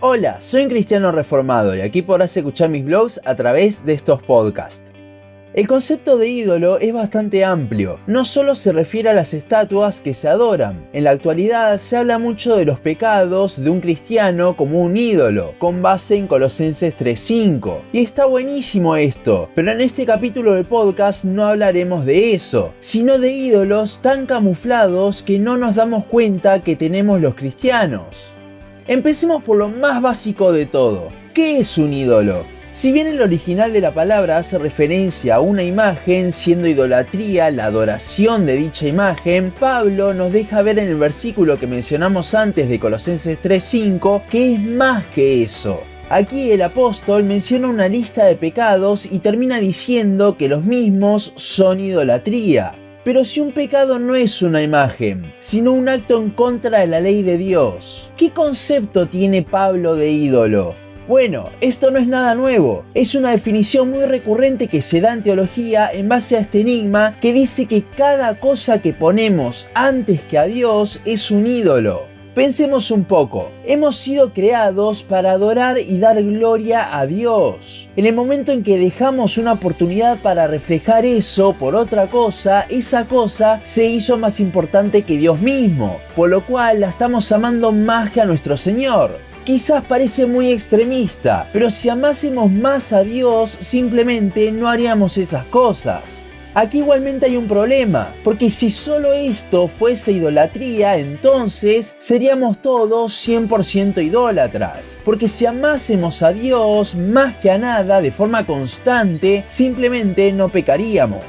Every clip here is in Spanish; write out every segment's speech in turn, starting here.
Hola, soy un cristiano reformado y aquí podrás escuchar mis blogs a través de estos podcasts. El concepto de ídolo es bastante amplio, no solo se refiere a las estatuas que se adoran. En la actualidad se habla mucho de los pecados de un cristiano como un ídolo, con base en Colosenses 3.5. Y está buenísimo esto, pero en este capítulo del podcast no hablaremos de eso, sino de ídolos tan camuflados que no nos damos cuenta que tenemos los cristianos. Empecemos por lo más básico de todo. ¿Qué es un ídolo? Si bien el original de la palabra hace referencia a una imagen, siendo idolatría la adoración de dicha imagen, Pablo nos deja ver en el versículo que mencionamos antes de Colosenses 3.5 que es más que eso. Aquí el apóstol menciona una lista de pecados y termina diciendo que los mismos son idolatría. Pero si un pecado no es una imagen, sino un acto en contra de la ley de Dios, ¿qué concepto tiene Pablo de ídolo? Bueno, esto no es nada nuevo, es una definición muy recurrente que se da en teología en base a este enigma que dice que cada cosa que ponemos antes que a Dios es un ídolo. Pensemos un poco, hemos sido creados para adorar y dar gloria a Dios. En el momento en que dejamos una oportunidad para reflejar eso por otra cosa, esa cosa se hizo más importante que Dios mismo, por lo cual la estamos amando más que a nuestro Señor. Quizás parece muy extremista, pero si amásemos más a Dios, simplemente no haríamos esas cosas. Aquí igualmente hay un problema, porque si solo esto fuese idolatría, entonces seríamos todos 100% idólatras. Porque si amásemos a Dios más que a nada de forma constante, simplemente no pecaríamos.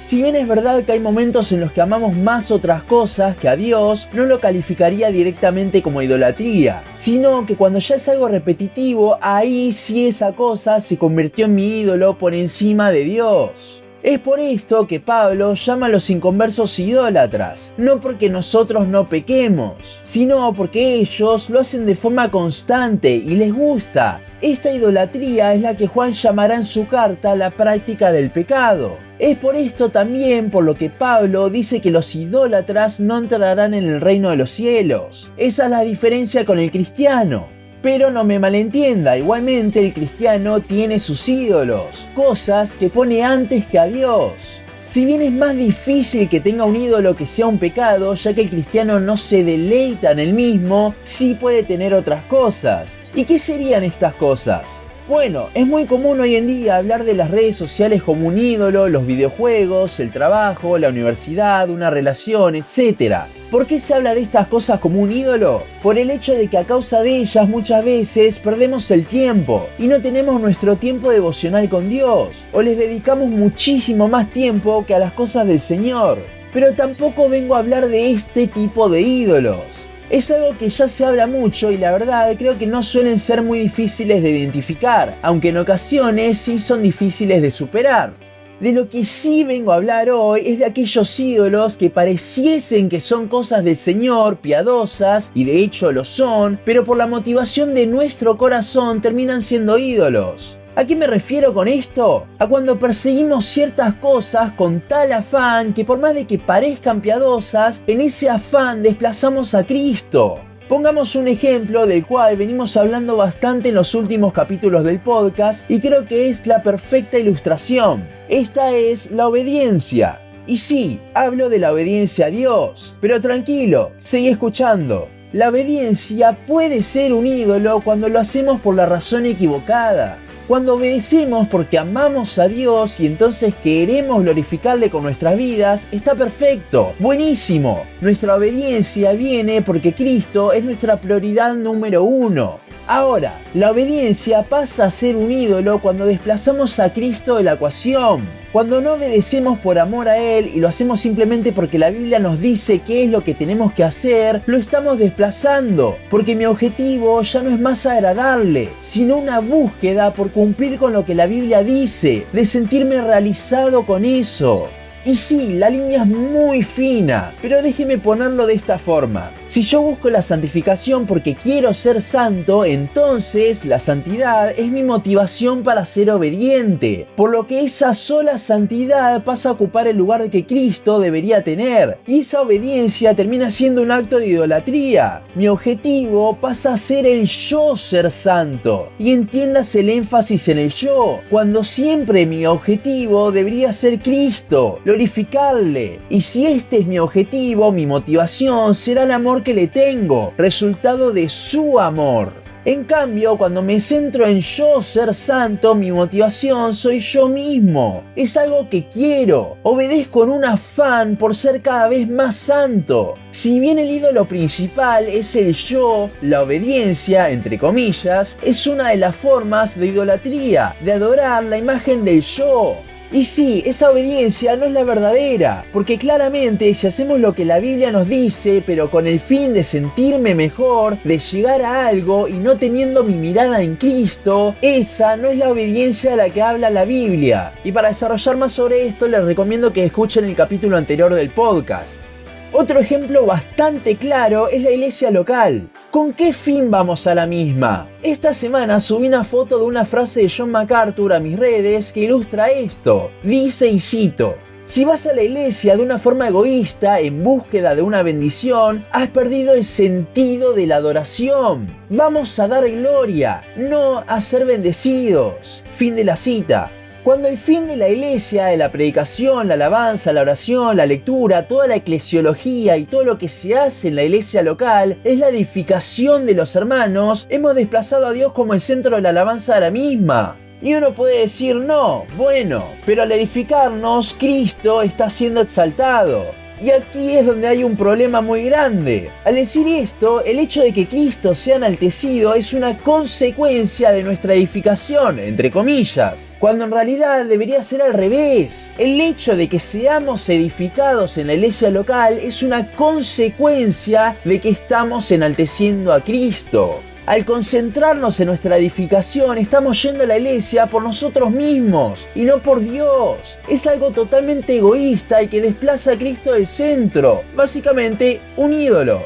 Si bien es verdad que hay momentos en los que amamos más otras cosas que a Dios, no lo calificaría directamente como idolatría, sino que cuando ya es algo repetitivo, ahí sí esa cosa se convirtió en mi ídolo por encima de Dios. Es por esto que Pablo llama a los inconversos idólatras, no porque nosotros no pequemos, sino porque ellos lo hacen de forma constante y les gusta. Esta idolatría es la que Juan llamará en su carta la práctica del pecado. Es por esto también por lo que Pablo dice que los idólatras no entrarán en el reino de los cielos. Esa es la diferencia con el cristiano. Pero no me malentienda, igualmente el cristiano tiene sus ídolos, cosas que pone antes que a Dios. Si bien es más difícil que tenga un ídolo que sea un pecado, ya que el cristiano no se deleita en el mismo, sí puede tener otras cosas. ¿Y qué serían estas cosas? Bueno, es muy común hoy en día hablar de las redes sociales como un ídolo, los videojuegos, el trabajo, la universidad, una relación, etc. ¿Por qué se habla de estas cosas como un ídolo? Por el hecho de que a causa de ellas muchas veces perdemos el tiempo y no tenemos nuestro tiempo devocional con Dios, o les dedicamos muchísimo más tiempo que a las cosas del Señor. Pero tampoco vengo a hablar de este tipo de ídolos es algo que ya se habla mucho y la verdad creo que no suelen ser muy difíciles de identificar, aunque en ocasiones sí son difíciles de superar. De lo que sí vengo a hablar hoy es de aquellos ídolos que pareciesen que son cosas del Señor, piadosas, y de hecho lo son, pero por la motivación de nuestro corazón terminan siendo ídolos. ¿A qué me refiero con esto? A cuando perseguimos ciertas cosas con tal afán que por más de que parezcan piadosas, en ese afán desplazamos a Cristo. Pongamos un ejemplo del cual venimos hablando bastante en los últimos capítulos del podcast y creo que es la perfecta ilustración. Esta es la obediencia. Y sí, hablo de la obediencia a Dios, pero tranquilo, sigue escuchando. La obediencia puede ser un ídolo cuando lo hacemos por la razón equivocada. Cuando obedecemos porque amamos a Dios y entonces queremos glorificarle con nuestras vidas, está perfecto, buenísimo. Nuestra obediencia viene porque Cristo es nuestra prioridad número uno. Ahora, la obediencia pasa a ser un ídolo cuando desplazamos a Cristo de la ecuación. Cuando no obedecemos por amor a Él y lo hacemos simplemente porque la Biblia nos dice qué es lo que tenemos que hacer, lo estamos desplazando. Porque mi objetivo ya no es más agradarle, sino una búsqueda por cumplir con lo que la Biblia dice, de sentirme realizado con eso. Y sí, la línea es muy fina, pero déjeme ponerlo de esta forma. Si yo busco la santificación porque quiero ser santo, entonces la santidad es mi motivación para ser obediente, por lo que esa sola santidad pasa a ocupar el lugar que Cristo debería tener, y esa obediencia termina siendo un acto de idolatría. Mi objetivo pasa a ser el yo ser santo, y entiendas el énfasis en el yo, cuando siempre mi objetivo debería ser Cristo, glorificarle, y si este es mi objetivo, mi motivación será el amor que le tengo, resultado de su amor. En cambio, cuando me centro en yo ser santo, mi motivación soy yo mismo. Es algo que quiero. Obedezco en un afán por ser cada vez más santo. Si bien el ídolo principal es el yo, la obediencia, entre comillas, es una de las formas de idolatría, de adorar la imagen del yo. Y sí, esa obediencia no es la verdadera, porque claramente si hacemos lo que la Biblia nos dice, pero con el fin de sentirme mejor, de llegar a algo y no teniendo mi mirada en Cristo, esa no es la obediencia de la que habla la Biblia. Y para desarrollar más sobre esto, les recomiendo que escuchen el capítulo anterior del podcast. Otro ejemplo bastante claro es la iglesia local. ¿Con qué fin vamos a la misma? Esta semana subí una foto de una frase de John MacArthur a mis redes que ilustra esto. Dice y cito, si vas a la iglesia de una forma egoísta en búsqueda de una bendición, has perdido el sentido de la adoración. Vamos a dar gloria, no a ser bendecidos. Fin de la cita. Cuando el fin de la iglesia, de la predicación, la alabanza, la oración, la lectura, toda la eclesiología y todo lo que se hace en la iglesia local es la edificación de los hermanos, hemos desplazado a Dios como el centro de la alabanza de la misma. Y uno puede decir, no, bueno, pero al edificarnos, Cristo está siendo exaltado. Y aquí es donde hay un problema muy grande. Al decir esto, el hecho de que Cristo sea enaltecido es una consecuencia de nuestra edificación, entre comillas, cuando en realidad debería ser al revés. El hecho de que seamos edificados en la iglesia local es una consecuencia de que estamos enalteciendo a Cristo. Al concentrarnos en nuestra edificación, estamos yendo a la iglesia por nosotros mismos y no por Dios. Es algo totalmente egoísta y que desplaza a Cristo del centro. Básicamente, un ídolo.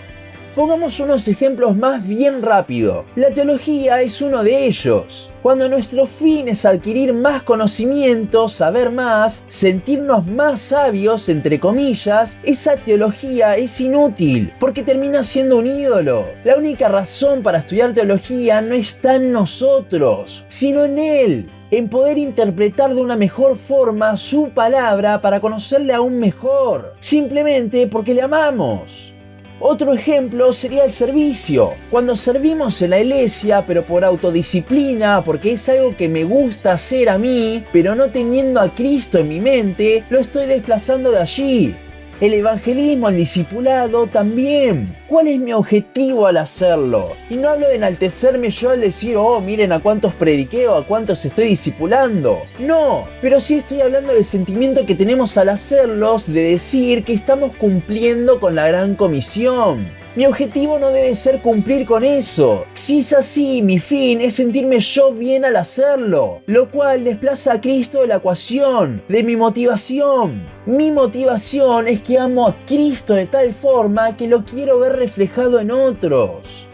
Pongamos unos ejemplos más bien rápido. La teología es uno de ellos. Cuando nuestro fin es adquirir más conocimiento, saber más, sentirnos más sabios, entre comillas, esa teología es inútil, porque termina siendo un ídolo. La única razón para estudiar teología no está en nosotros, sino en Él en poder interpretar de una mejor forma su palabra para conocerle aún mejor, simplemente porque le amamos. Otro ejemplo sería el servicio. Cuando servimos en la iglesia, pero por autodisciplina, porque es algo que me gusta hacer a mí, pero no teniendo a Cristo en mi mente, lo estoy desplazando de allí. El evangelismo, el discipulado también. ¿Cuál es mi objetivo al hacerlo? Y no hablo de enaltecerme yo al decir, oh, miren a cuántos prediqué o a cuántos estoy discipulando. No, pero sí estoy hablando del sentimiento que tenemos al hacerlos, de decir que estamos cumpliendo con la gran comisión. Mi objetivo no debe ser cumplir con eso. Si es así, mi fin es sentirme yo bien al hacerlo, lo cual desplaza a Cristo de la ecuación, de mi motivación. Mi motivación es que amo a Cristo de tal forma que lo quiero ver reflejado en otros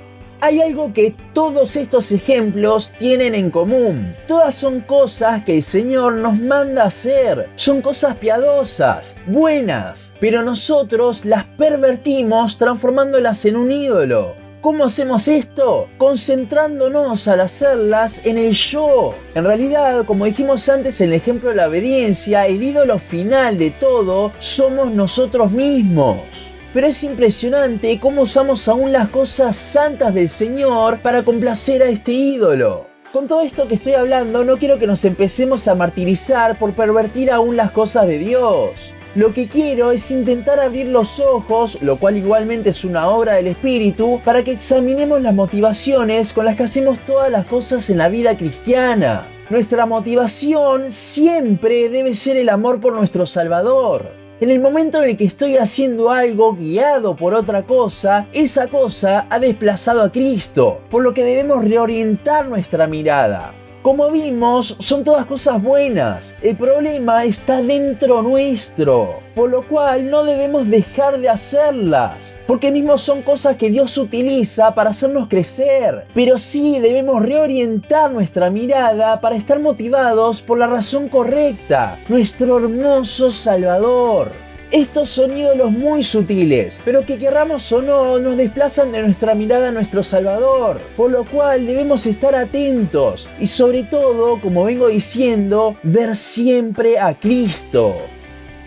hay algo que todos estos ejemplos tienen en común. Todas son cosas que el Señor nos manda hacer. Son cosas piadosas, buenas, pero nosotros las pervertimos transformándolas en un ídolo. ¿Cómo hacemos esto? Concentrándonos al hacerlas en el yo. En realidad, como dijimos antes en el ejemplo de la obediencia, el ídolo final de todo somos nosotros mismos. Pero es impresionante cómo usamos aún las cosas santas del Señor para complacer a este ídolo. Con todo esto que estoy hablando, no quiero que nos empecemos a martirizar por pervertir aún las cosas de Dios. Lo que quiero es intentar abrir los ojos, lo cual igualmente es una obra del Espíritu, para que examinemos las motivaciones con las que hacemos todas las cosas en la vida cristiana. Nuestra motivación siempre debe ser el amor por nuestro Salvador. En el momento en el que estoy haciendo algo guiado por otra cosa, esa cosa ha desplazado a Cristo, por lo que debemos reorientar nuestra mirada. Como vimos, son todas cosas buenas. El problema está dentro nuestro, por lo cual no debemos dejar de hacerlas, porque mismo son cosas que Dios utiliza para hacernos crecer. Pero sí debemos reorientar nuestra mirada para estar motivados por la razón correcta, nuestro hermoso Salvador. Estos son ídolos muy sutiles, pero que querramos o no, nos desplazan de nuestra mirada a nuestro Salvador, por lo cual debemos estar atentos y sobre todo, como vengo diciendo, ver siempre a Cristo.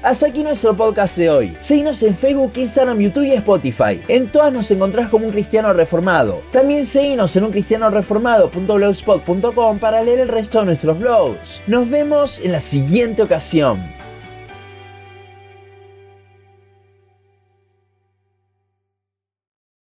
Hasta aquí nuestro podcast de hoy. Seguinos en Facebook, Instagram, YouTube y Spotify. En todas nos encontrás como un cristiano reformado. También seguinos en uncristianoreformado.blogspot.com para leer el resto de nuestros blogs. Nos vemos en la siguiente ocasión.